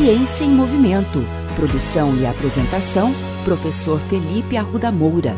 Ciência em Movimento. Produção e apresentação, professor Felipe Arruda Moura.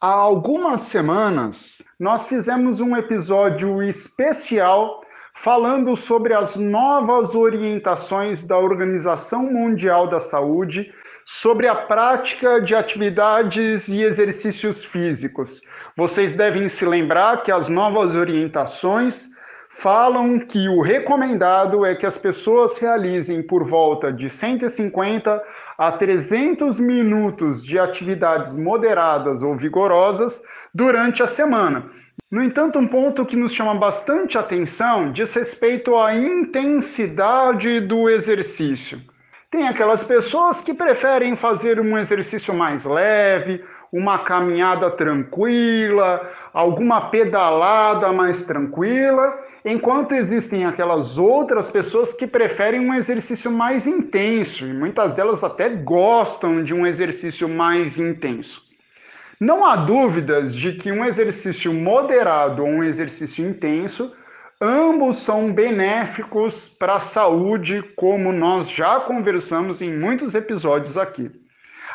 Há algumas semanas, nós fizemos um episódio especial falando sobre as novas orientações da Organização Mundial da Saúde sobre a prática de atividades e exercícios físicos. Vocês devem se lembrar que as novas orientações falam que o recomendado é que as pessoas realizem por volta de 150 a 300 minutos de atividades moderadas ou vigorosas durante a semana. No entanto, um ponto que nos chama bastante atenção diz respeito à intensidade do exercício. Tem aquelas pessoas que preferem fazer um exercício mais leve, uma caminhada tranquila, alguma pedalada mais tranquila, enquanto existem aquelas outras pessoas que preferem um exercício mais intenso e muitas delas até gostam de um exercício mais intenso. Não há dúvidas de que um exercício moderado ou um exercício intenso Ambos são benéficos para a saúde, como nós já conversamos em muitos episódios aqui.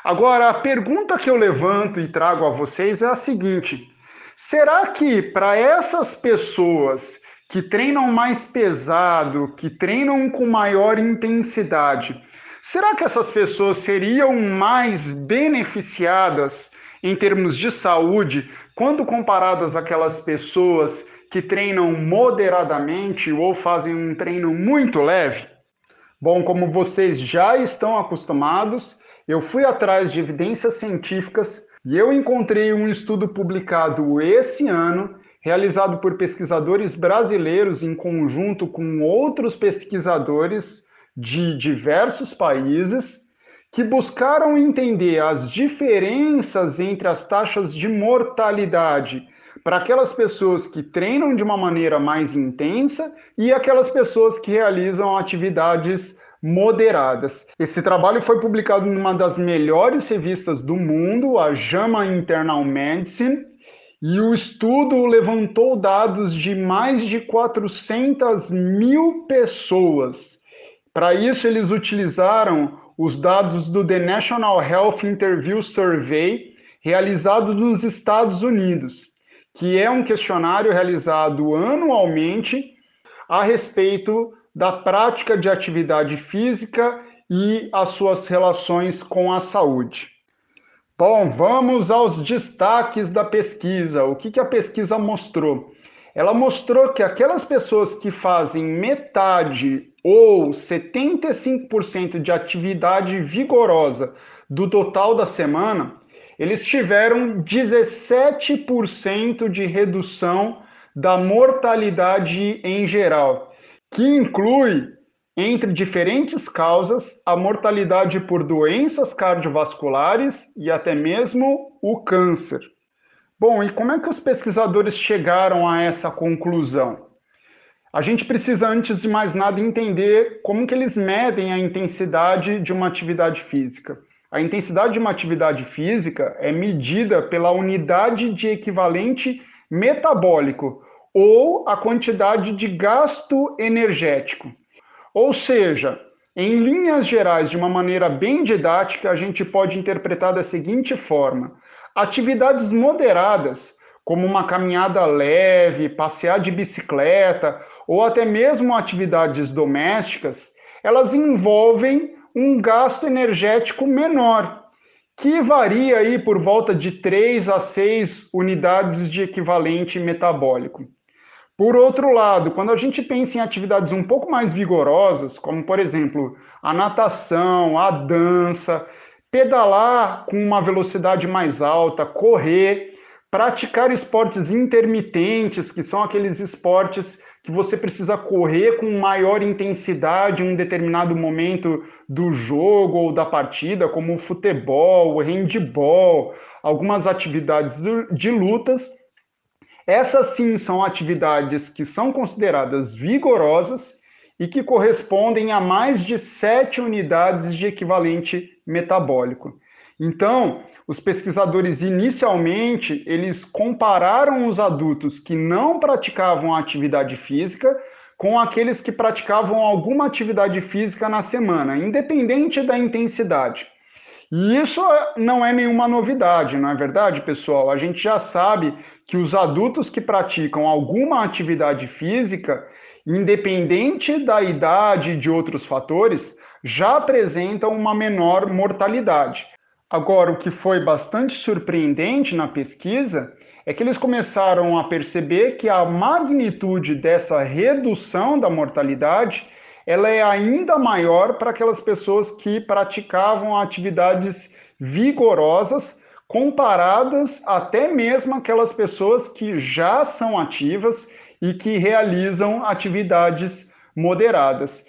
Agora, a pergunta que eu levanto e trago a vocês é a seguinte: será que para essas pessoas que treinam mais pesado, que treinam com maior intensidade, será que essas pessoas seriam mais beneficiadas em termos de saúde quando comparadas àquelas pessoas que treinam moderadamente ou fazem um treino muito leve? Bom, como vocês já estão acostumados, eu fui atrás de evidências científicas e eu encontrei um estudo publicado esse ano, realizado por pesquisadores brasileiros em conjunto com outros pesquisadores de diversos países, que buscaram entender as diferenças entre as taxas de mortalidade para aquelas pessoas que treinam de uma maneira mais intensa e aquelas pessoas que realizam atividades moderadas. Esse trabalho foi publicado numa das melhores revistas do mundo, a JAMA Internal Medicine, e o estudo levantou dados de mais de 400 mil pessoas. Para isso, eles utilizaram os dados do The National Health Interview Survey, realizado nos Estados Unidos que é um questionário realizado anualmente a respeito da prática de atividade física e as suas relações com a saúde. Bom, vamos aos destaques da pesquisa. O que, que a pesquisa mostrou? Ela mostrou que aquelas pessoas que fazem metade ou 75% de atividade vigorosa do total da semana, eles tiveram 17% de redução da mortalidade em geral, que inclui, entre diferentes causas, a mortalidade por doenças cardiovasculares e até mesmo o câncer. Bom, e como é que os pesquisadores chegaram a essa conclusão? A gente precisa, antes de mais nada, entender como que eles medem a intensidade de uma atividade física. A intensidade de uma atividade física é medida pela unidade de equivalente metabólico ou a quantidade de gasto energético. Ou seja, em linhas gerais, de uma maneira bem didática, a gente pode interpretar da seguinte forma: atividades moderadas, como uma caminhada leve, passear de bicicleta ou até mesmo atividades domésticas, elas envolvem um gasto energético menor, que varia aí por volta de 3 a 6 unidades de equivalente metabólico. Por outro lado, quando a gente pensa em atividades um pouco mais vigorosas, como por exemplo a natação, a dança, pedalar com uma velocidade mais alta, correr, praticar esportes intermitentes, que são aqueles esportes que você precisa correr com maior intensidade em um determinado momento do jogo ou da partida, como o futebol, o handball, algumas atividades de lutas. Essas sim são atividades que são consideradas vigorosas e que correspondem a mais de 7 unidades de equivalente metabólico. Então, os pesquisadores inicialmente eles compararam os adultos que não praticavam atividade física com aqueles que praticavam alguma atividade física na semana, independente da intensidade. E isso não é nenhuma novidade, não é verdade, pessoal? A gente já sabe que os adultos que praticam alguma atividade física, independente da idade e de outros fatores, já apresentam uma menor mortalidade. Agora, o que foi bastante surpreendente na pesquisa é que eles começaram a perceber que a magnitude dessa redução da mortalidade ela é ainda maior para aquelas pessoas que praticavam atividades vigorosas comparadas até mesmo aquelas pessoas que já são ativas e que realizam atividades moderadas.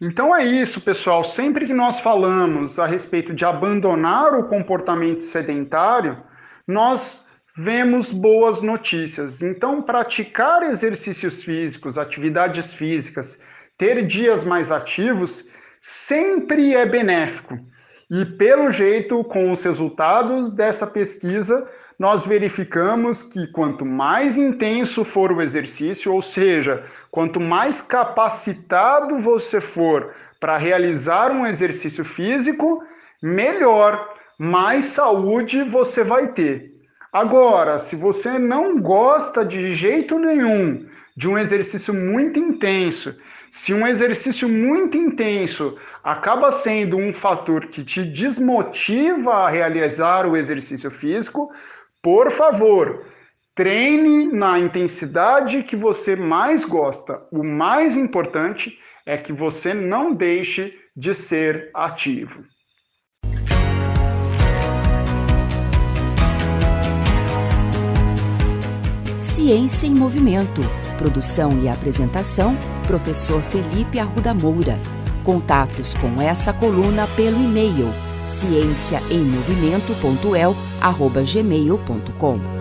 Então é isso, pessoal. Sempre que nós falamos a respeito de abandonar o comportamento sedentário, nós vemos boas notícias. Então, praticar exercícios físicos, atividades físicas, ter dias mais ativos, sempre é benéfico. E pelo jeito, com os resultados dessa pesquisa, nós verificamos que quanto mais intenso for o exercício, ou seja, quanto mais capacitado você for para realizar um exercício físico, melhor, mais saúde você vai ter. Agora, se você não gosta de jeito nenhum de um exercício muito intenso, se um exercício muito intenso acaba sendo um fator que te desmotiva a realizar o exercício físico, por favor, treine na intensidade que você mais gosta. O mais importante é que você não deixe de ser ativo. Ciência em Movimento. Produção e apresentação: Professor Felipe Arruda Moura. Contatos com essa coluna pelo e-mail ciênciaemmovimento.el@gmail.com.